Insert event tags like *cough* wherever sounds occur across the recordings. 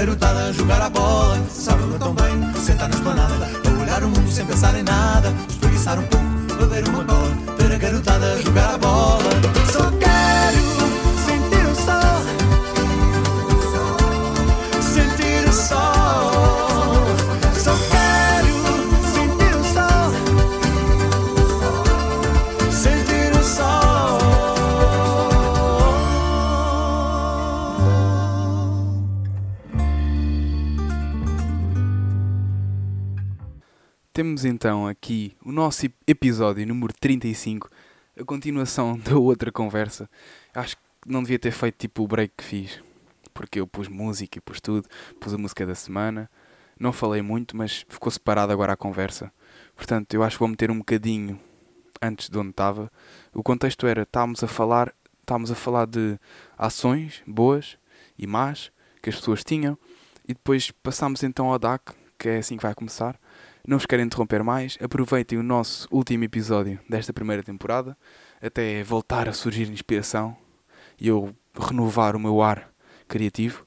garotada a jogar a bola. Sábado tão bem, sentar na esplanada, olhar o mundo sem pensar em nada. Espreguiçar um pouco, beber uma cola, o nosso ep- episódio número 35, a continuação *laughs* da outra conversa. Acho que não devia ter feito tipo o break que fiz, porque eu pus música e pus tudo, pus a música da semana. Não falei muito, mas ficou separado agora a conversa. Portanto, eu acho que vou meter um bocadinho antes de onde estava. O contexto era, estávamos a falar, estávamos a falar de ações boas e más que as pessoas tinham e depois passámos então ao DAC, que é assim que vai começar. Não vos quero interromper mais, aproveitem o nosso último episódio desta primeira temporada até voltar a surgir inspiração e eu renovar o meu ar criativo.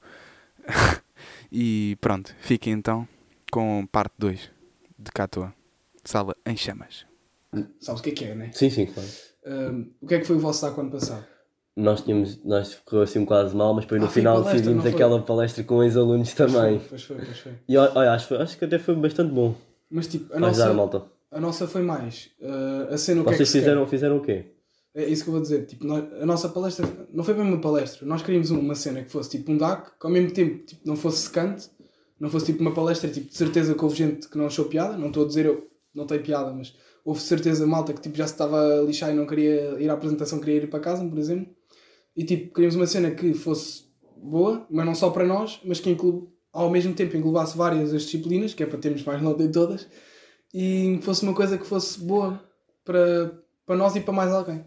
*laughs* e pronto, fiquem então com parte 2 de Catoa, Sala em Chamas. Sabes o que é que é, né? Sim, sim, claro. Ahm, o que é que foi o vosso saco ano passado? Nós tínhamos, nós ficou assim um quase mal, mas depois no Ah, foi final palestra, decidimos foi? aquela palestra com ex-alunos também. Pois foi, pois foi. E olha, acho, acho que até foi bastante bom. Mas tipo, a nossa, malta. a nossa foi mais. ah, a cena o que é que Vocês se quer. fizeram, fizeram o quê? É isso que eu vou dizer. Tipo, nós- a nossa palestra não foi bem uma palestra. Nós queríamos uma cena que fosse tipo um DAC, que ao mesmo tempo tipo, não fosse secante, não fosse tipo uma palestra, tipo, de certeza que houve gente que não achou piada. Não estou a dizer eu, não tem piada, mas houve certeza malta que tipo, já se estava a lixar e não queria ir à apresentação, queria ir para casa, por exemplo. E tipo, queríamos uma cena que fosse boa, mas não só para nós, mas que inclu... ao mesmo tempo englobasse várias das disciplinas, que é para termos mais nota em todas, e fosse uma coisa que fosse boa para, para nós e para mais alguém.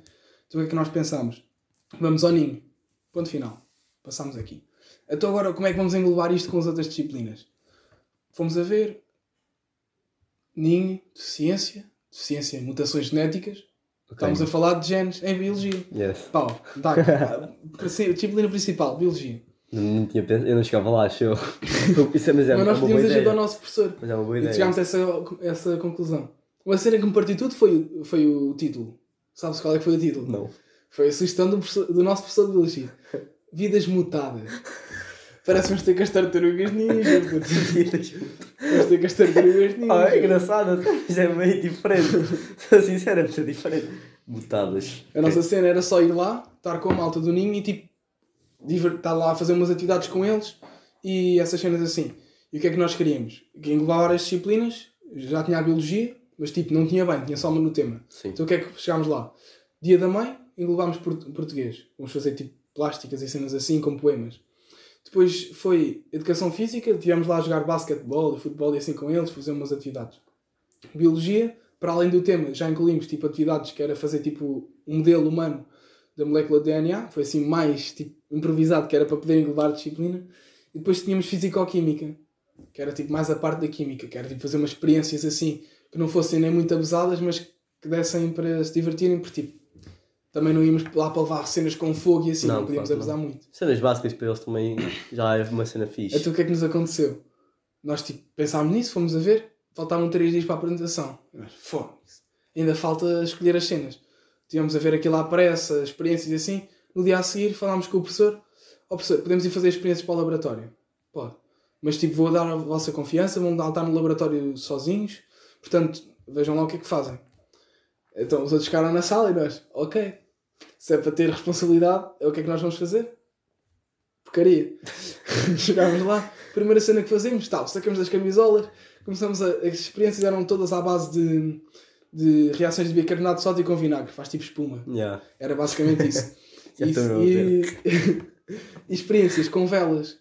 Então o que é que nós pensámos? Vamos ao ninho. Ponto final. Passámos aqui. Então agora como é que vamos englobar isto com as outras disciplinas? Fomos a ver ninho, deficiência, deficiência, mutações genéticas. Estamos a falar de genes em biologia. Yes. Pau, *laughs* disciplina principal, biologia. Não, não tinha pensado, eu não chegava lá, show. *laughs* Isso é, mas é Mas uma nós podíamos ajudar o nosso professor. Mas é uma boa E ideia. chegámos a essa, essa conclusão. Uma cena que me partiu tudo foi, o- foi o título. Sabes qual é que foi o título? Não. Foi a sugestão do, do nosso professor de Biologia. Vidas mutadas. *laughs* Parece que vamos ter que as tartarugas ninja. *laughs* puto. Vamos ter que as tartarugas ninja. Ah, é engraçado, mas é meio diferente. Sou sincero, é muito diferente. Mutadas. A nossa cena era só ir lá, estar com a malta do ninho e tipo, estar lá a fazer umas atividades com eles e essas cenas assim. E o que é que nós queríamos? Que englobar as disciplinas, já tinha a biologia, mas tipo, não tinha bem, tinha só uma no tema. Sim. Então o que é que chegámos lá? Dia da mãe, englobámos por- português. Vamos fazer tipo plásticas e cenas assim, como poemas. Depois foi educação física, tivemos lá a jogar basquetebol e futebol e assim com eles, fazer umas atividades. Biologia, para além do tema, já incluímos tipo atividades que era fazer tipo um modelo humano da molécula de DNA, foi assim mais tipo improvisado, que era para poder englobar a disciplina. E depois tínhamos fisicoquímica, que era tipo mais a parte da química, que era tipo fazer umas experiências assim que não fossem nem muito abusadas, mas que dessem para se divertirem, porque tipo, também não íamos lá para levar cenas com fogo e assim, não, Não, podíamos claro abusar muito. Cenas básicas para eles também já é uma cena fixe. Então o que é que nos aconteceu? Nós tipo, pensámos nisso, fomos a ver, faltavam 3 dias para a apresentação. Foda-se. Ainda falta escolher as cenas. Tivemos a ver aquilo à pressa, experiências e assim. No dia a seguir falámos com o professor. Ó professor, podemos ir fazer experiências para o laboratório? Pode. Mas tipo, vou dar a vossa confiança, vão estar no laboratório sozinhos. Portanto, vejam lá o que é que fazem. Então os outros ficaram na sala e nós, ok. Se é para ter responsabilidade, é o que é que nós vamos fazer? Porcaria. *laughs* Chegámos lá, primeira cena que fazemos, tal, sacamos das camisolas, começamos a. As experiências eram todas à base de, de reações de bicarbonato de sódio com vinagre, faz tipo espuma. Yeah. Era basicamente isso. *laughs* Já e, *laughs* e experiências com velas.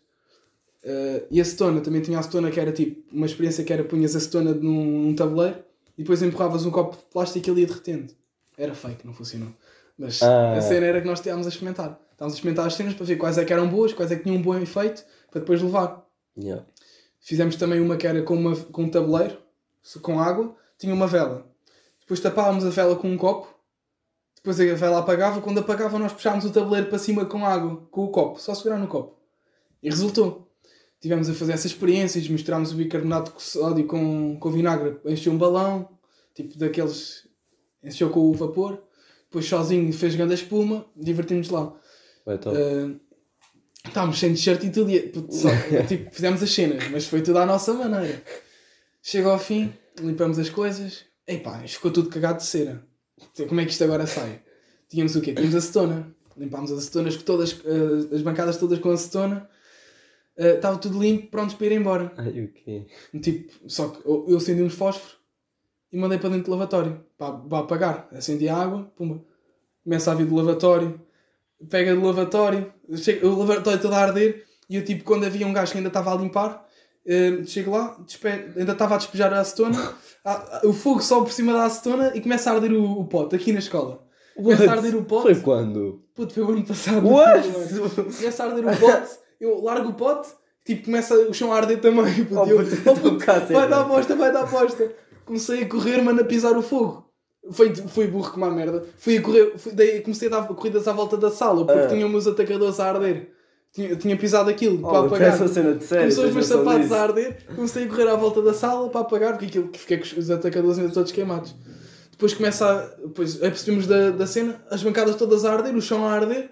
Eh, e acetona, também tinha acetona que era tipo uma experiência que era punhas acetona num, num tabuleiro e depois empurravas um copo de plástico e ele ia derretendo. Era fake, não funcionou. Mas Ah. a cena era que nós estávamos a experimentar. Estávamos a experimentar as cenas para ver quais é que eram boas, quais é que tinham um bom efeito, para depois levar. Yeah. Fizemos também uma que era com, uma, com um tabuleiro, com água, tinha uma vela. Depois tapávamos a vela com um copo, depois a vela apagava, quando apagava nós puxávamos o tabuleiro para cima com água, com o copo, só segurar no copo. E resultou. tivemos a fazer essas experiências, misturámos o bicarbonato de sódio com, com vinagre, encheu um balão, tipo daqueles, encheu com o vapor, depois sozinho fez grande espuma, divertimos lá. Vai, então. Uh, estávamos sem t-shirt e tudo, e, só, *laughs* tipo, fizemos as cenas, mas foi tudo à nossa maneira. Chega ao fim, limpamos as coisas, epá, ficou tudo cagado de cera. Como é que isto agora sai? Tínhamos o quê? Tínhamos acetona. Limpámos as acetonas, todas, uh, as bancadas todas com acetona. Uh, Estava tudo limpo, pronto para ir embora. Ai, o quê? Tipo, só que eu eu acendi uns fósforos e mandei para dentro do lavatório para, para apagar. Acendi a água, pumba. Começa a vir do lavatório, pega do lavatório, chega, o lavatório todo a arder e eu, tipo, quando havia um gajo que ainda estava a limpar, eh, chego lá, despe- ainda estava a despejar a acetona, a- *laughs* a- o fogo sobe por cima da acetona e começa a arder o, o pote aqui na escola. Começa a arder o pote. Foi quando? Puto, foi o ano passado. What? Começa a arder o pote, eu largo o pote, tipo, começa o chão a arder também. Puto, Oh, eu, puto, oh, puto, vai dar bosta, vai dar bosta. Comecei a correr, mano, a pisar o fogo. Foi, foi burro como a merda. Fui a correr, fui, daí comecei a dar corridas à volta da sala porque Ah. tinham meus atacadores a arder. Tinha, tinha pisado aquilo para Oh, apagar. parece uma cena de série. Começou os meus sapatos disso? a arder, comecei a correr à volta da sala para apagar, porque aquilo que fiquei com os atacadores ainda todos queimados. Depois começa a. Depois apercebemos da, da cena, as bancadas todas a arder, o chão a arder,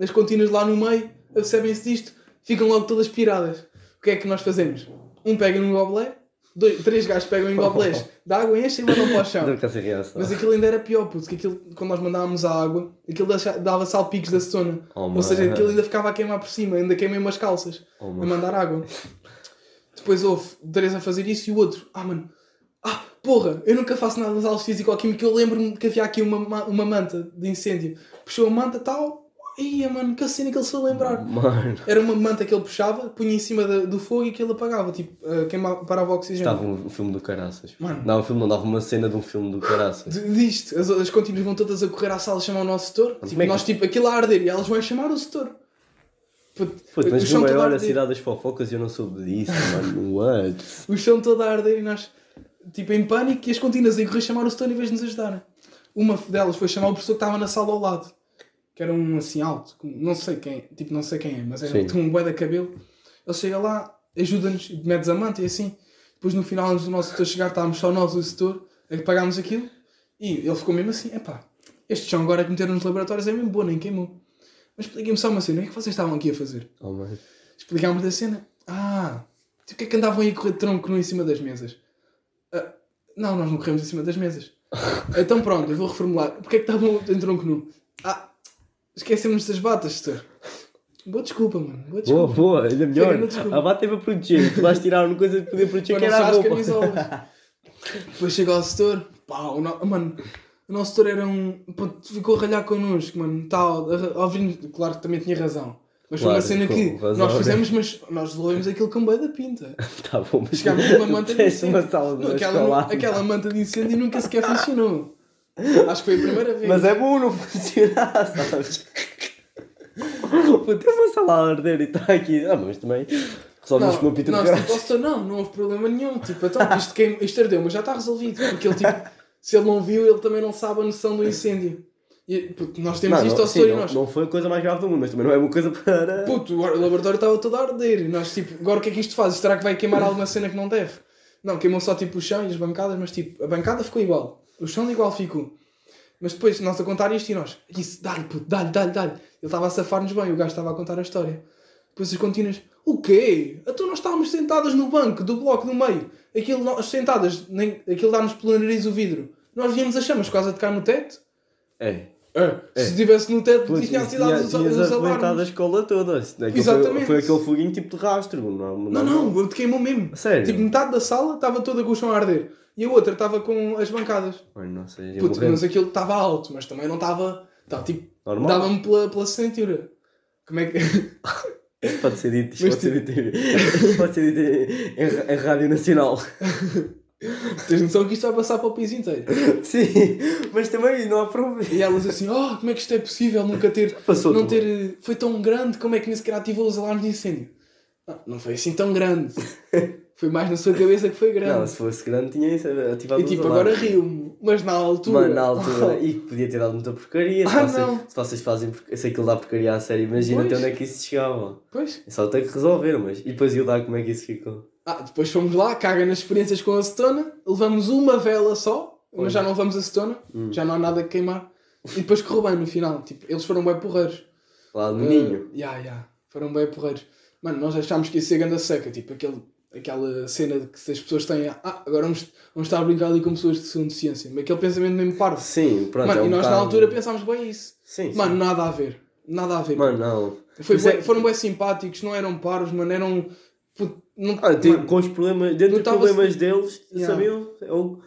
as contínuas lá no meio, apercebem-se disto, ficam logo todas piradas. O que é que nós fazemos? Um pega num goblé, dois, três gajos pegam em goblés *laughs* de água, enchem e mandam para o chão. Mas aquilo ainda era pior, puto, que aquilo, quando nós mandávamos a água, aquilo dava salpicos da acetona. Oh, Ou seja, aquilo ainda ficava a queimar por cima, ainda queimei umas calças Oh, a mandar água. Depois houve três a fazer isso e o outro, ah mano, ah porra, eu nunca faço nada nas aulas físico-química, eu lembro-me que havia aqui uma, ma- uma manta de incêndio. Puxou a manta tal, ia mano, que cena que ele se foi lembrar. Mano. Era uma manta que ele puxava, punha em cima da- do fogo e que ele apagava, tipo, uh, queimava, parava o oxigênio. Estava um, um filme do caraças. Mano. Não, um filme não, dava uma cena de um filme do caraças. Disto, as, as contínuas vão todas a correr à sala chamar o nosso setor. Tipo, é que- nós, tipo, aquilo a arder e elas vão chamar o setor. Puto, Puto, mas no maior a cidade das fofocas e eu não soube disso, mano. *laughs* What? O chão todo a arder e nós, tipo, em pânico e as contínuas a correr chamar o setor em vez de nos ajudarem. Uma delas foi chamar o professor que estava na sala ao lado. Que era um assim alto, não sei quem, tipo, não sei quem é, mas era um bué de cabelo. Ele chega lá, ajuda-nos, metes a manta e assim. Depois no final, antes do nosso setor chegar, estávamos só nós, o setor, a pagámos aquilo. E ele ficou mesmo assim, epá, este chão agora que meteram nos laboratórios é mesmo bom, nem queimou. Mas expliquem-me só uma cena, o que é que vocês estavam aqui a fazer? Oh. Explicámos da cena. Ah, o que é que andavam aí a correr de tronco nu em cima das mesas? "Ah, não, nós não corremos em cima das mesas. *laughs* então pronto, eu vou reformular. Porquê é que estavam em tronco nu? Ah, esquecemos das batas, setor. Boa desculpa, mano. Boa Boa, desculpa. boa, ainda melhor. A bata teve a proteger. Tu vais tirar uma coisa de poder proteger que era a roupa. Depois chega ao setor. Pá, o no... mano, o nosso setor era um. pô, ficou a ralhar connosco, mano. Tal, vir- claro que também tinha razão. Mas foi Claro, uma cena que nós né? fizemos, mas nós resolvemos aquilo com bem da pinta. *laughs* Tá bom, mas Chegámos numa manta de uma incêndio. sala uma aquela, aquela manta de incêndio nunca sequer funcionou. Acho que foi a primeira vez. Mas é bom não funcionar, *laughs* sabes? Tem uma sala a arder e está aqui. Ah, mas também resolvemos com uma pita nós, gás. tipo, não, não houve problema nenhum. Tipo, então, isto, queim, isto ardeu, mas já está resolvido. Porque ele, tipo, se ele não viu, ele também não sabe a noção do incêndio. E, puto, nós temos Não, isto não, ao setor e não, nós. não foi a coisa mais grave do mundo, mas também não é uma coisa para. Puto, o laboratório estava todo a arder. E nós, tipo, agora o que é que isto faz? Será que vai queimar alguma cena que não deve? Não, queimou só tipo o chão e as bancadas, mas tipo, a bancada ficou igual. O chão igual ficou. Mas depois, nós a contar isto e nós, isso, dá-lhe, puto, dá-lhe, dá-lhe, dá-lhe. Ele estava a safar-nos bem, o gajo estava a contar a história. Depois as contínuas, o quê? Então nós estávamos sentadas no banco do bloco do meio. Aquilo, nós sentadas, nem, aquilo dá-nos pelo nariz o vidro. Nós víamos as chamas quase a tocar no teto. É. É, Se estivesse no teto, Pois, tinha tinha, cidade os, tinhas os arrebentado a escola toda. Aquilo Exatamente. Foi, foi aquele foguinho tipo de rastro. Não, Não, não, ele queimou mesmo. Sério? Tipo, metade da sala estava toda com o chão a arder. E a outra estava com as bancadas. Ai, não sei, mas aquilo estava alto, mas também não estava. Estava tipo. Normal. Dava-me pela, pela cintura. Como é que. Isto *laughs* pode ser dito, isto pode ser dito, *laughs* pode ser dito em, em Rádio Nacional. *laughs* Tens noção que isto vai passar para o país inteiro. Sim, mas também não há problema. E elas assim, oh, como é que isto é possível nunca ter. Passou não ter. Foi tão grande, como é que nem sequer ativou os alarmes de incêndio? Não, não foi assim tão grande. *laughs* Foi mais na sua cabeça que foi grande. Não, se fosse grande tinha isso ativado e tipo, agora rio-me. Mas na altura. Mano, na altura, *laughs* e podia ter dado muita porcaria. Se, Ah, vocês, não. se vocês fazem, se aquilo dá porcaria à série, imagina Pois. até onde é que isso chegava. Pois. É só ter que resolver, mas. E depois eu dar como é que isso ficou. Ah, depois fomos lá, caga nas experiências com a acetona, levamos uma vela só, mas já não levamos acetona, Hum. já não há nada a queimar. E depois correu bem no final. Tipo, eles foram bem porreiros. Lá no ninho. Uh, Ya, ya. Foram bem porreiros. Mano, nós achámos que ia ser ganda seca, tipo aquele, aquela cena de que as pessoas têm. Ah, agora vamos, vamos estar a brincar ali com pessoas de segunda ciência. Mas aquele pensamento mesmo parvo. Sim, pronto. Mano, é um e nós na bocado- altura pensámos bem isso. Sim, sim. Mano, nada a ver. Nada a ver. Mano, não. Foi Isso é- bué- foram bem simpáticos, não eram paros, mano, eram. não, Ah, mano, com os problemas, dentro dos problemas deles, Yeah. sabiam? É o,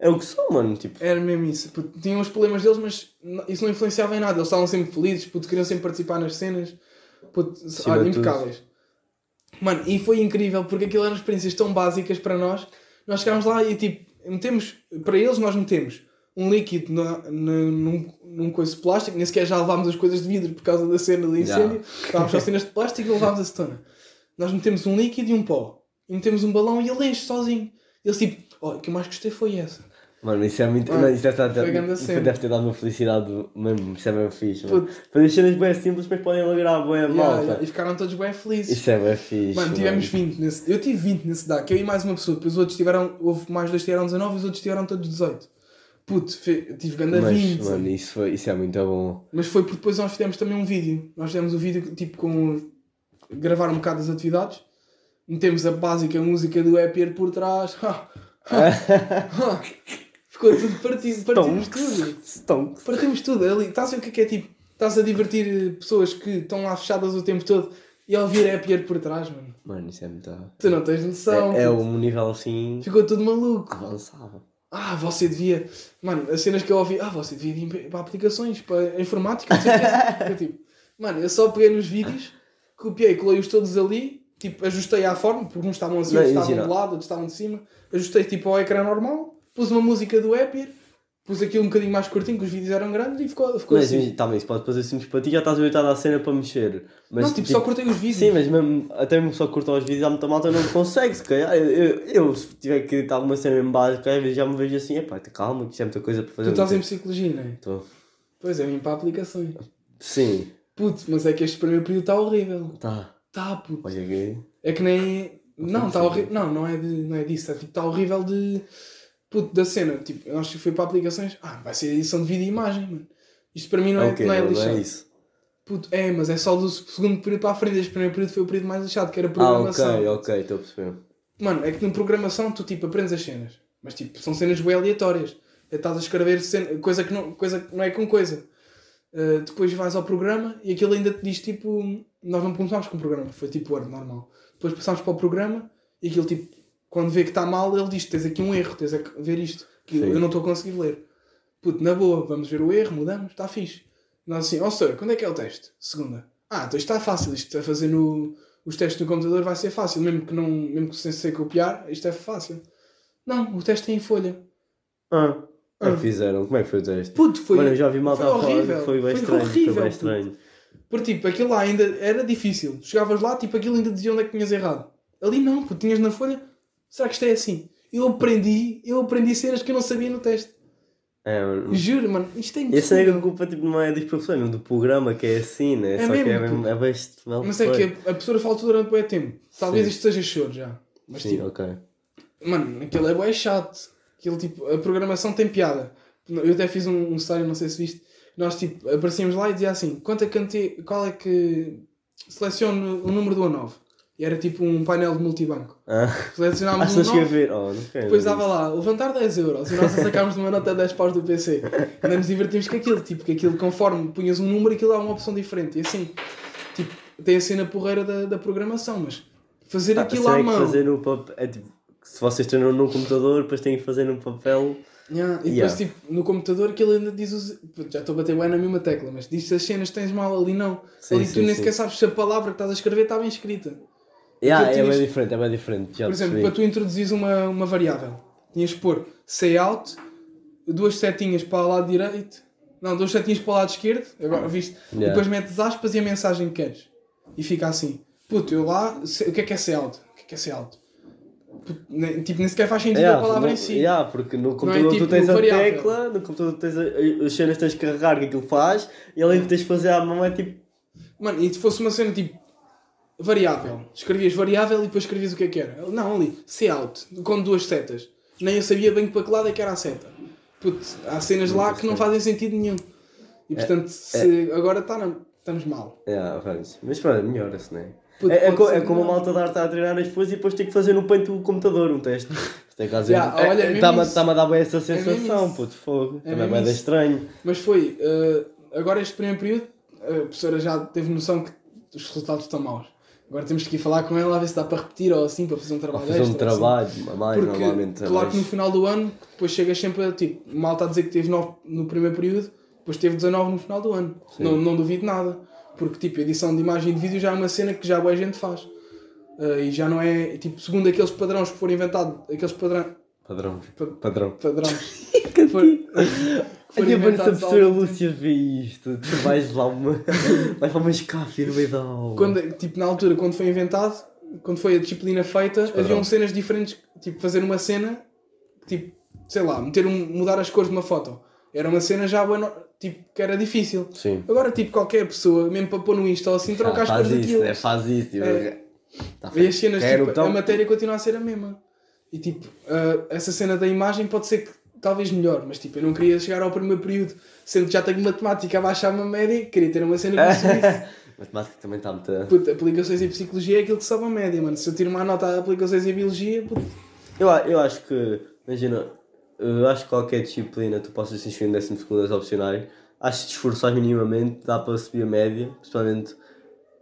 é o que são, mano. Tipo, Era mesmo isso. Puto, tinham os problemas deles, mas isso não influenciava em nada. Eles estavam sempre felizes, puto, queriam sempre participar nas cenas. Puto, Acima olha, de tudo. Mano, e foi incrível porque aquilo eram experiências tão básicas para nós. Nós chegámos lá e tipo, metemos, para eles nós metemos um líquido na, na- num, num coisa de plástico, nem sequer já levámos as coisas de vidro por causa da cena do incêndio. Estávamos só cenas de plástico e levámos a cetona. Nós metemos um líquido e um pó. E metemos um balão e ele enche sozinho. Eles tipo, olha, o que eu mais gostei foi essa. Mano, isso é muito. Mano, não, isso deve, estar- grande cena. deve ter dado uma felicidade mesmo. Isso é bem fixe, mano. Fazer cenas bem simples, mas podem alegrar bem a Yeah, malta. yeah, E ficaram todos bem felizes. Isso é bem fixe. Mano, tivemos 20 nesse. Eu tive 20 nesse DAC, eu e mais uma pessoa. Depois os outros tiveram. Houve mais dois que tiveram 19 e os outros tiveram todos 18. Puto, fe- tive ganda Mas, 20. mano, isso, foi, isso é muito bom. Mas foi porque depois nós fizemos também um vídeo. Nós fizemos o vídeo tipo com. gravar um bocado das atividades. Metemos a básica música do Epier por trás. *laughs* *laughs* Ficou tudo partido. Partimos tudo. Stonks. Partimos tudo ali. Estás a ver o que é que é tipo? Estás a divertir eh, pessoas que estão lá fechadas o tempo todo e a ouvir Epier por trás, mano. Mano, isso é muito. Tu não tens noção. É, é um nível assim. Ficou tudo maluco. avançado. Ah, você devia. Mano, as cenas que eu ouvi. Ah, você devia ir para aplicações, para informática, não sei o que. *laughs* Eu, tipo, mano, eu só peguei nos vídeos, copiei, colei-os todos ali, tipo, ajustei à forma, porque uns estavam assim, outros estavam de lado, outros estavam de cima. Ajustei tipo ao ecrã normal, pus uma música do Epier, pus aquilo um bocadinho mais curtinho, que os vídeos eram grandes e ficou, ficou Mas assim. tá, mas isso pode fazer simples para ti, já estás habituado à cena para mexer. Mas, não, tipo, só cortei os vídeos. Sim, mas mesmo, até mesmo só cortar os vídeos, há muita malta não consegue, se calhar. Eu, eu, eu, se tiver que editar alguma cena mesmo básica, às vezes já me vejo assim, epá, calma, que isto é muita coisa para Tu fazer. estás em psicologia, não é? Tô. Pois é, vim para aplicações. Sim, Puto, mas é que este primeiro período está horrível. tá. Tá, puto. Olha aqui. É que nem. Não, está horrível. Não, não é, de, não é disso. É tipo, está horrível de. Puto, da cena. Tipo, eu acho que fui para aplicações. Ah, vai ser edição de vídeo e imagem, mano. Isto para mim não é, Ok, não é não lixado. é isso. Puto, é, mas é só do segundo período para a frente. Este primeiro período foi o período mais lixado, que era Ah, programação. ok, ok, estou a perceber. Mano, é que na programação tu tipo aprendes as cenas. Mas tipo, são cenas bem aleatórias. É, Estás a escrever cena- coisa, que não, coisa que não é com coisa. Uh, depois vais ao programa e aquilo ainda te diz tipo. Nós não começámos com o programa, foi tipo Word normal. Depois passámos para o programa e aquilo tipo. Quando vê que está mal, ele diz: tens aqui um erro, tens a ver isto. Que Sim. eu não estou a conseguir ler. Puto, na boa, vamos ver o erro, mudamos, está fixe. Nós assim, ó oh, senhor, quando é que é o teste? Segunda. Ah, então isto está fácil, isto a fazer no. Os testes no computador vai ser fácil, mesmo que não, mesmo que sem ser copiar, isto é fácil. Não, o teste é em folha. Ah, como é Ah. que fizeram? Como é que foi o teste? Puto, foi. Mano, eu já vi malta foi horrível, foi bem foi estranho. horrível, foi bem puto. estranho. Porque tipo, aquilo lá ainda era difícil. Chegavas lá, tipo, aquilo ainda dizia onde é que tinhas errado. Ali não, porque tinhas na folha. Será que isto é assim? Eu aprendi, eu aprendi cenas que eu não sabia no teste. É, mano. Juro, mano, isto é E essa é a impossível. culpa tipo, não é dos professores, mesmo do programa que é assim, né? É Só que é mesmo, mesmo. É mal Mas é que a, a professora faltou durante bem tempo. Talvez Sim. isto seja choro já. Mas Sim, tipo, ok. Mano, aquilo é bem chato. Aquilo, tipo, a programação tem piada. Eu até fiz um, um story, não sei se viste. Nós tipo, aparecíamos lá e dizia assim: quanto é que qual é que. Selecione o número do A9. E era tipo um painel de multibanco. Ah, Selecionámos um que 9, ver. Oh, depois dava lá, levantar 10 euros. E nós sacámos de uma nota 10 paus do PC. Ainda nos divertimos com aquilo. Tipo, que aquilo conforme punhas um número, aquilo dava uma opção diferente. E assim, tipo, tem a cena porreira da, da programação, mas fazer Ah, aquilo à que mão. fazer no papel. É tipo, se vocês treinam no computador, depois têm que fazer no papel. Yeah, e Yeah. depois, tipo, no computador aquilo ainda diz os. Já estou a bater bem na mesma tecla, mas diz as cenas tens mal ali não. Sim, ali sim, tu nem sequer sabes se a palavra que estás a escrever está bem escrita. Yeah, é bem diferente, é bem diferente. Já Por exemplo, percebi. para tu introduzires uma, uma variável, tinhas que pôr say out, duas setinhas para o lado direito, não, duas setinhas para o lado esquerdo, agora viste? E Yeah. depois metes aspas e a mensagem que queres. E fica assim. Puto, eu lá, o que é que é say out? O que é que é say out? tipo, nem sequer faz sentido Yeah, a palavra não- em si. yeah, porque no é computador tipo tu tens a variável. tecla, no computador tu tens a, as cenas que tens de carregar que aquilo faz e além de tens de fazer à mão é tipo. Mano, e se fosse uma cena tipo variável, escrevias variável e depois escrevias o que é que era. Não, ali, C out, com duas setas. Nem eu sabia bem para que lado é que era a seta. Puto, há cenas lá que não fazem sentido nenhum. E portanto, se agora tá na- estamos mal. Vamos. Mas pronto, melhora-se, não é? Puto, É, é, co- é como a melhor. malta dar está a treinar as coisas e depois tem que fazer no peito do computador um teste. Tem que fazer. Yeah, olha, é Está-me isso. a dar bem essa sensação, isso. puto, fogo. É Também vai dar estranho. Mas foi, eh, agora este primeiro período, a professora já teve noção que os resultados estão maus. Agora temos que ir falar com ela a ver se dá para repetir ou assim, para fazer um trabalho Fazer um extra, assim. trabalho a mais, Porque, normalmente. é claro que no final do ano, depois chegas sempre a tipo, mal está a dizer que teve 9 no primeiro período, depois teve 19 no final do ano. Não, não duvido nada. Porque tipo, edição de imagem e de vídeo já é uma cena que já boa gente faz. Ah, e já não é, tipo, segundo aqueles padrões que foram inventados, aqueles padrão, Padrão. pa- Padrão. padrões *laughs* que foram, que A foram minha banda se a professora. Lúcia vê isto, tu vais lá uma. *laughs* vais para uma escáfia no meio da aula. quando, tipo, na altura, quando foi inventado, quando foi a disciplina feita, haviam cenas diferentes, tipo, fazer uma cena, tipo, sei lá, meter um, mudar as cores de uma foto. Era uma cena já, bueno, tipo, que era difícil. Sim. Agora, tipo, qualquer pessoa, mesmo para pôr no Insta ou assim, troca Ah, as cores isso, daquilo. é, faz isso. Tipo, É. Tá E as cenas, Quero, tipo, então. a matéria continua a ser a mesma. E tipo, ah, essa cena da imagem pode ser que talvez melhor, mas tipo, eu não queria chegar ao primeiro período, sendo que já tenho matemática a baixar uma média, queria ter uma cena que me. *laughs* Matemática também está muito. Puto, aplicações em psicologia é aquilo que sobe a média, mano. Se eu tiro uma nota a aplicações em biologia, puto, Eu, eu acho que, imagina, eu acho que qualquer disciplina tu possas se inscrever no 12 das opcionais, acho que te esforçar minimamente dá para subir a média, principalmente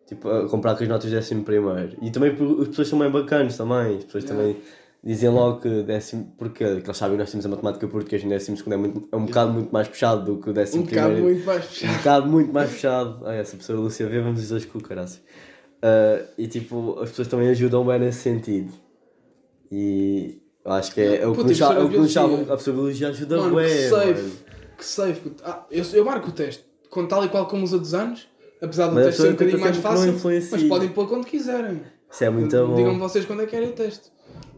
tipo, a comprar com as notas de décimo primeiro. E também as pessoas são bem bacanas também, as pessoas Yeah. também dizem logo que décimo, porque que eles sabem que nós temos a matemática portuguesa no décimo segundo é, muito, é um bocado muito mais puxado do que o décimo um bocado primeiro. muito mais Um fechado. bocado muito mais fechado. Ah, essa pessoa Lúcia vê, vamos os dois com o caraças. Ah, e tipo, as pessoas também ajudam bem nesse sentido. E eu acho que é, é o que nos a cha- é que biologia? A pessoa de biologia ajuda Mano, que bem. safe. mano. Que safe. Ah, eu, eu marco o teste, com tal e qual como os outros anos, apesar do Mas teste ser um bocadinho mais que fácil, mas podem pôr quando quiserem. Isso é muito Digam-me bom. vocês quando é que querem o teste.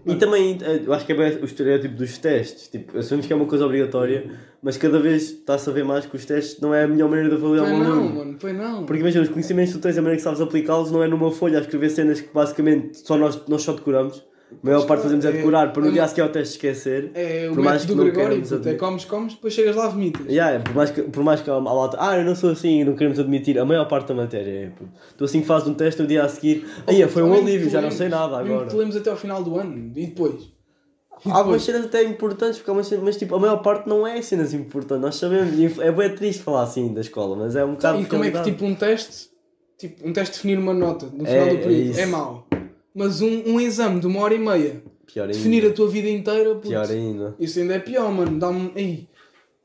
E também, eh, eu acho que é bem o estereótipo dos testes. Tipo, assumimos que é uma coisa obrigatória, mas cada vez está-se a ver mais que os testes não é a melhor maneira de avaliar Foi um não, aluno. mano, foi não. Porque imagina, os conhecimentos que tu tens, a maneira que sabes aplicá-los não é numa folha a escrever cenas que basicamente só nós, nós só decoramos. A maior parte fazemos é É- decorar para no é- dia a seguir ao teste esquecer. É o Por mais do não Gregório, puto, é admitir. comes, comes, depois chegas lá vomitas. Yeah, por, mais que, por mais que a malta, ah, eu não sou assim, não queremos admitir, a maior parte da matéria é. Tu assim que fazes um teste, no dia a seguir, aí foi um alívio, já não sei nada agora. te lembres até ao final do ano e depois. Há algumas cenas até importantes, porque há umas cenas, mas tipo, a maior parte não é cenas importantes, nós sabemos, é bem triste falar assim da escola, mas é um bocado E como é que tipo um teste, tipo, um teste definir uma nota no É- final é do período isso. é mau. Mas um, um exame de uma hora e meia, Pior ainda. definir a tua vida inteira, puto, Pior ainda. isso ainda é pior, mano. Dá-me. Ei,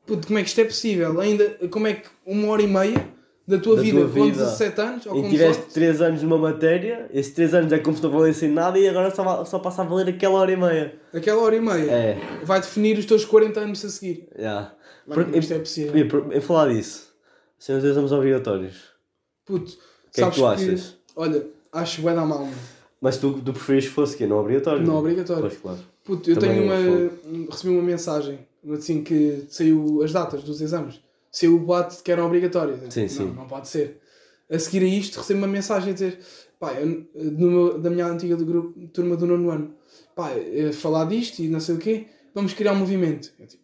puto, como é que isto é possível? Ainda, como é que uma hora e meia da tua Da vida tua com vida. 17 anos, ou E com tiveste 18, 3 anos numa matéria, esses 3 anos é como se não valessem nada e agora só, só passa a valer aquela hora e meia. aquela hora e meia É, vai definir os teus 40 anos a seguir. já. Mano, Porque- isto é possível. E, por- em falar disso, são os exames obrigatórios. Puto, que é que tu achas? Olha, acho bué da mal, mano. Mas tu, tu preferias que fosse que não obrigatório? Não obrigatório. Pois, claro. Puto, eu Também tenho é uma. Recebi uma mensagem assim que saiu as datas dos exames. Saiu o boato que eram obrigatórios. Eu Sim, não, sim. não pode ser. A seguir a isto, recebo uma mensagem a dizer: pá, eu, meu- da minha antiga do grupo, turma do nono ano, pá, eh, falar disto e não sei o quê, vamos criar um movimento. Eu, tipo,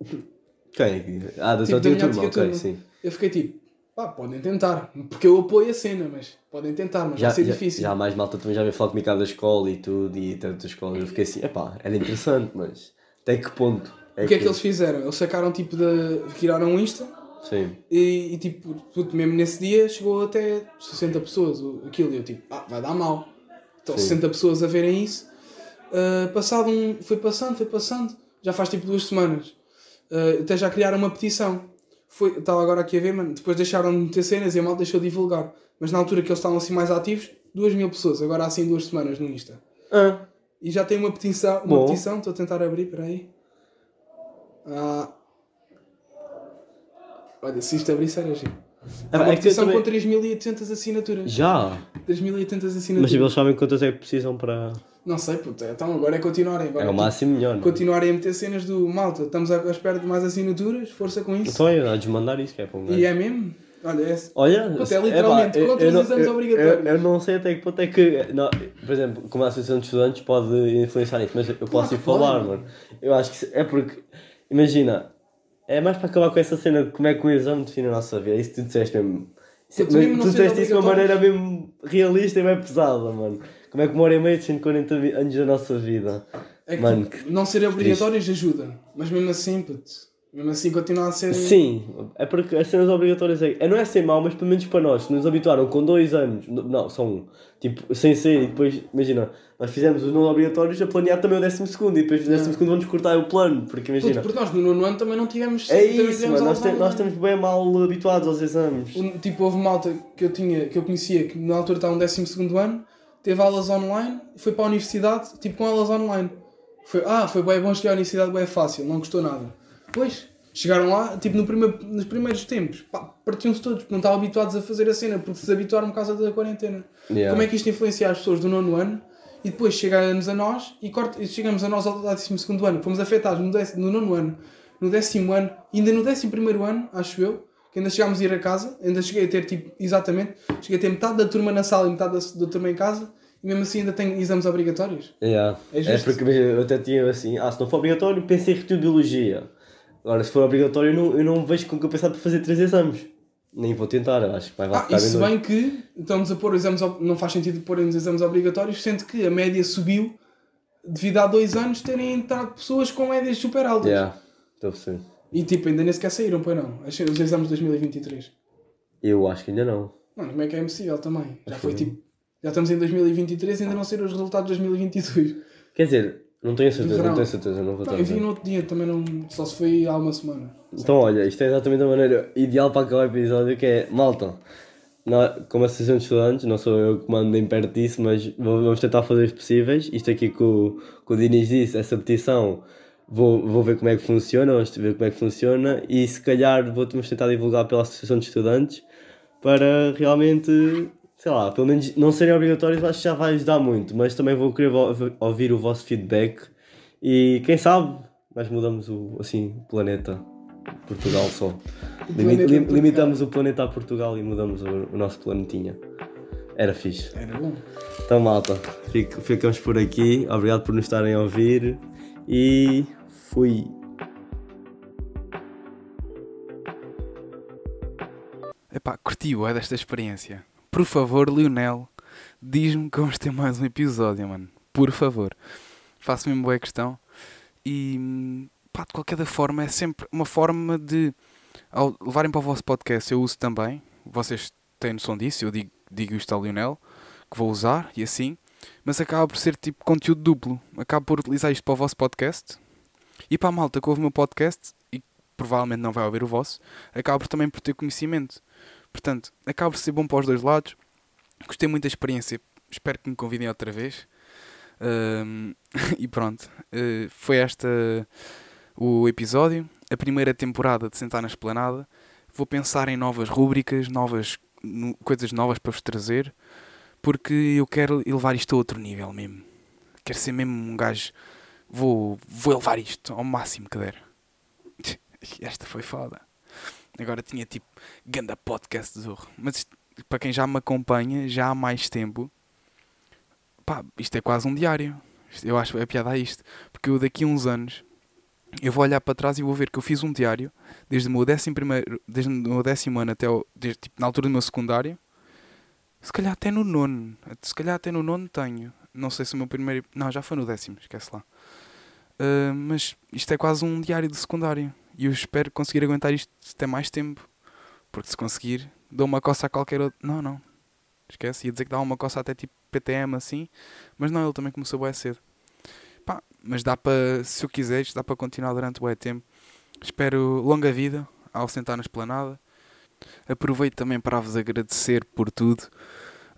*laughs* Quem é que. Ah, da Tipo, tua minha turma, antiga ok, turma. sim. eu fiquei tipo: pá, podem tentar. Porque eu apoio a cena, mas podem tentar, mas Já, vai ser já, difícil. já mais malta também já veio falar comigo cá da escola e tudo e tantas escolas. Eu fiquei assim, epá, era interessante, mas até que ponto? o que é que eles fizeram? Eles sacaram tipo de. tiraram um Insta. Sim. E, e, tipo, puto, mesmo nesse dia chegou até 60 pessoas aquilo. E eu tipo, ah, vai dar mal. Então Sim. 60 pessoas a verem isso. Ah, passado um. Foi passando, foi passando. Já faz tipo duas semanas. Ah, até já criaram uma petição. Foi, estava agora aqui a ver, mano. Depois deixaram de meter cenas e a mal deixou de divulgar. Mas na altura que eles estavam assim mais ativos, duas mil pessoas. Agora há assim duas semanas no Insta. Ah, E já tem uma petição. Uma Bom. petição, estou a tentar abrir, peraí. Ah. Olha, se isto abrir, sério, giro. Há uma é petição também- com 3.800 assinaturas. Já! 3.800 Mas assinaturas. eles sabem quantas é que precisam para. Não sei, puta. Então agora é continuarem. Agora É o tipo, máximo melhor. é? Continuarem a meter cenas do malta. Estamos à espera de mais assinaturas. Força com isso. Então é, há de mandar isso, que é para um. E é mesmo? Olha, é. Olha, Puta, é literalmente epá, contra os não- exames eu- obrigatórios. Eu, eu não sei até que ponto é que. Não, por exemplo, como a Associação de Estudantes pode influenciar nisso, mas eu posso ir pode. falar, mano. Eu acho que é porque. Imagina, é mais para acabar com essa cena de como é que o exame define a nossa vida. Isso tu disseste mesmo. Isso- mesmo tu sendo disseste isso de uma maneira mesmo realista e bem pesada, mano. Como é que uma hora e meia de 140 vi- anos da nossa vida? É que, Mano, tipo, não ser obrigatórios ajuda. Mas mesmo assim, puto. Mesmo assim continua a ser. Sim, é porque as cenas obrigatórias é, é- não é ser mau, mas pelo menos para nós, que nos habituaram com dois anos, não, só um, tipo, sem ser, e depois, imagina, nós fizemos os não obrigatórios a planear também o décimo segundo, e depois do décimo segundo vamos cortar o plano, porque Puto, imagina, porque nós no nono ano também não tivemos. é isso, mano, nós, nós estamos bem mal habituados aos exames. Um, tipo, houve malta que eu tinha, que eu conhecia, que na altura estava no 12 ano, teve aulas online, foi para a universidade, tipo com aulas online. Foi, ah, foi bem bom chegar à universidade, bem fácil, não custou nada. Pois, chegaram lá, tipo no primeiro, nos primeiros tempos, pá, partiam-se todos, porque não estavam habituados a fazer a cena, porque se habituaram por causa da quarentena. Yeah. Como é que isto influencia as pessoas do nono ano e depois chegamos a nós e, corta, chegamos a nós ao 12 ano, fomos afetados no, décimo, no nono ano, no décimo ano, ainda no décimo primeiro ano, acho eu, que ainda chegámos a ir a casa, ainda cheguei a ter tipo, exatamente, cheguei a ter metade da turma na sala e metade da, da turma em casa e mesmo assim ainda tenho exames obrigatórios. Yeah. É É, porque eu até tinha assim, ah, se não for obrigatório, pensei em repetir biologia. Agora, se for obrigatório, eu não, eu não vejo com que eu pensar por fazer três exames. Nem vou tentar, acho que vai, vai Ah, ficar e se bem que estamos a pôr exames, não faz sentido pôr os exames obrigatórios, sendo que a média subiu devido a dois anos terem entrado pessoas com médias super altas. Yeah, estou a perceber. E tipo, ainda nem sequer saíram, pois não? Os exames de 2023. Eu acho que ainda não. Mano, como é que é impossível também? Já foi tipo. Já estamos em 2023 e ainda não saíram os resultados de 2022. Quer dizer, não tenho certeza, verão. não tenho certeza, não vou Não, eu vi no outro dia também, não, só se foi há uma semana. Então, olha, isto é exatamente a maneira ideal para acabar o episódio, que é, malta, nós, como associação de estudantes, não sou eu que mando nem perto disso, mas vamos tentar fazer os possíveis. Isto aqui que o, que o Dinis disse, essa petição, vou, vou ver como é que funciona, vamos ver como é que funciona e se calhar vou- vamos tentar divulgar pela associação de estudantes para realmente, sei lá, pelo menos não serem obrigatórios, acho que já vai ajudar muito, mas também vou querer ouvir o vosso feedback e quem sabe nós mudamos o, assim, o planeta. Portugal só. O Limi- planeta lim- Portugal. limitamos o planeta a Portugal e mudamos o, o nosso planetinha. Era fixe. Era bom. Então, malta, fico- ficamos por aqui. Obrigado por nos estarem a ouvir e fui. Epá, curtiu é desta experiência. Por favor, Lionel, diz-me que vamos ter mais um episódio, mano. Por favor. Faço mesmo boa questão. E, pá, de qualquer forma, é sempre uma forma de, ao levarem para o vosso podcast, eu uso também. Vocês têm noção disso, eu digo, digo isto ao Lionel, que vou usar e assim. Mas acaba por ser tipo conteúdo duplo. Acabo por utilizar isto para o vosso podcast. E para a malta que ouve o meu podcast, e provavelmente não vai ouvir o vosso, acaba por também por ter conhecimento. Portanto, acaba por ser bom para os dois lados. Gostei muito da experiência. Espero que me convidem outra vez. Ahm, *laughs* e pronto. Eh, foi esta o episódio. A primeira temporada de Sentar na Esplanada. Vou pensar em novas rúbricas, novas no- coisas novas para vos trazer. Porque eu quero elevar isto a outro nível mesmo. Quero ser mesmo um gajo. Vou, vou elevar isto ao máximo que der. *laughs* Esta foi foda. Agora tinha tipo ganda podcast de Zorro. Mas isto, para quem já me acompanha já há mais tempo, pá, isto é quase um diário. Eu acho a piada a isto. Porque eu daqui a uns anos eu vou olhar para trás e vou ver que eu fiz um diário desde o meu décimo, primeiro, desde o meu décimo ano até o, desde, tipo, na altura do meu secundário. Se calhar até no nono. Se calhar até no nono tenho. Não sei se o meu primeiro. Não, já foi no décimo, esquece lá. Ah, mas isto é quase um diário de secundário. E eu espero conseguir aguentar isto até mais tempo. Porque se conseguir, dou uma coça a qualquer outro. Não, não. Esquece. Ia dizer que dá uma coça até tipo PTM assim. Mas não, ele também começou bem cedo. Pá, mas dá para, se eu quiser, dá para continuar durante o tempo. Espero longa vida ao sentar na esplanada. Aproveito também para vos agradecer por tudo.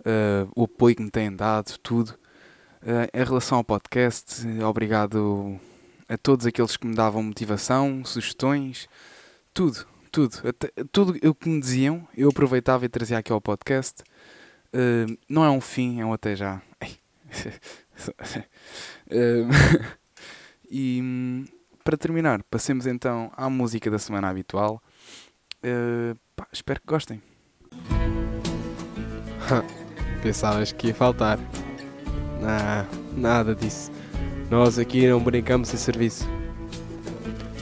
eh, o apoio que me têm dado, tudo. Eh, em relação ao podcast, obrigado a todos aqueles que me davam motivação, sugestões, tudo, tudo. Até- tudo o que me diziam, eu aproveitava e trazia aqui ao podcast. Eh, não é um fim, é um até já. *laughs* Eh, *laughs* e para terminar, passemos então à música da semana habitual. Eh, pá, espero que gostem. *laughs* Pensavas que ia faltar. Não, nada disso. Nós aqui não brincamos em serviço.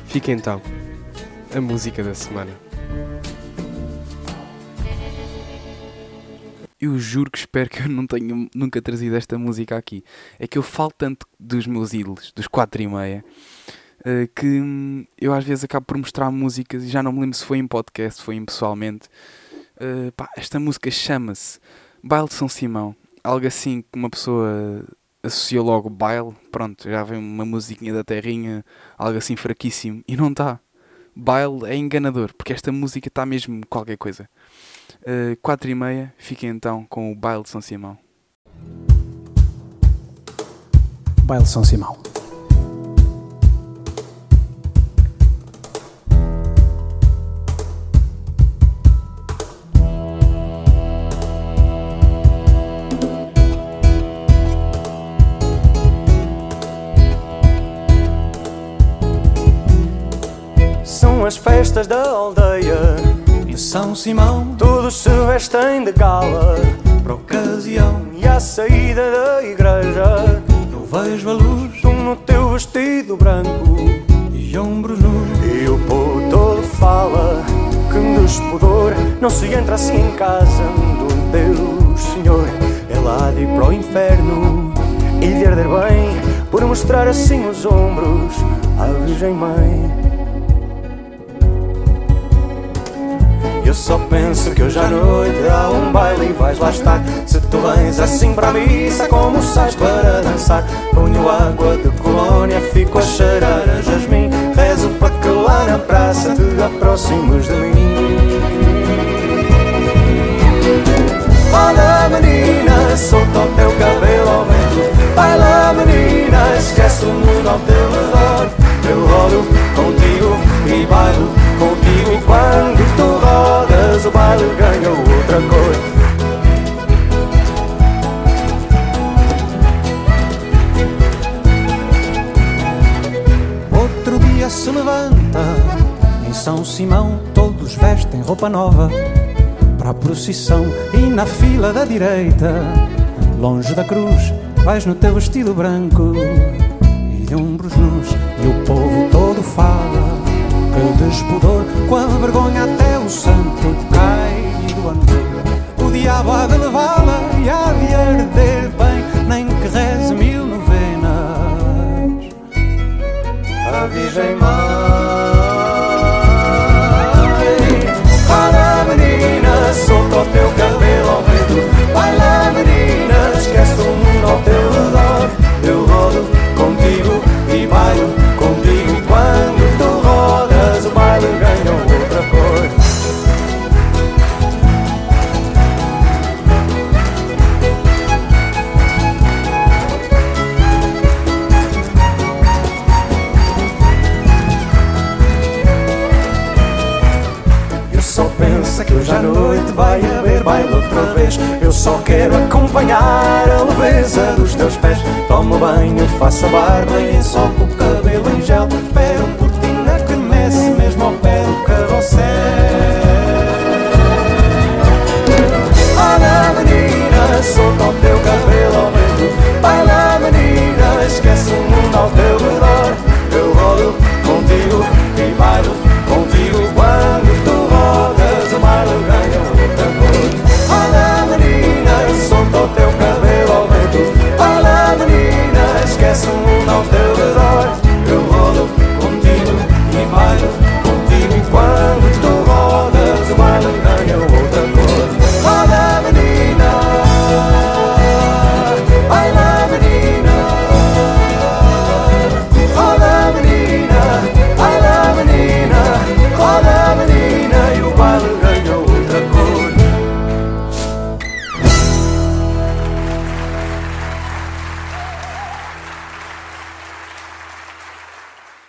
Fica então a música da semana. Eu juro que espero que eu não tenha nunca trazido esta música aqui. É que eu falo tanto dos meus ídolos, dos 4 e meia, eh, que hum, eu às vezes acabo por mostrar músicas e já não me lembro se foi em podcast, foi em pessoalmente. Eh, pá, esta música chama-se Baile de São Simão. Algo assim que uma pessoa associa logo baile. Pronto, já vem uma musiquinha da terrinha, algo assim fraquíssimo. E não está. Baile é enganador, porque esta música está mesmo qualquer coisa. Uh, 4 e meia, fiquem então com o Baile de São Simão. Baile de São Simão. São as festas da aldeia, Em São Simão, todos se vestem de gala. por ocasião, E à saída da igreja, eu vejo a luz tu no teu vestido branco. e ombros nus. E o povo todo fala que um despudor não se entra assim em casa do Deus Senhor. É lá de ir para o inferno e de arder bem por mostrar assim os ombros à Virgem Mãe. Eu só penso que hoje à noite há um baile e vais lá estar. Se tu vens assim para a missa como sais para dançar? Ponho água de colónia, fico a cheirar roupa nova Para a procissão. E na fila da direita Longe da cruz vais no teu vestido branco E de ombros nus. E o povo todo fala Que despudor com a vergonha até o santo cai do andor O diabo há de levá-la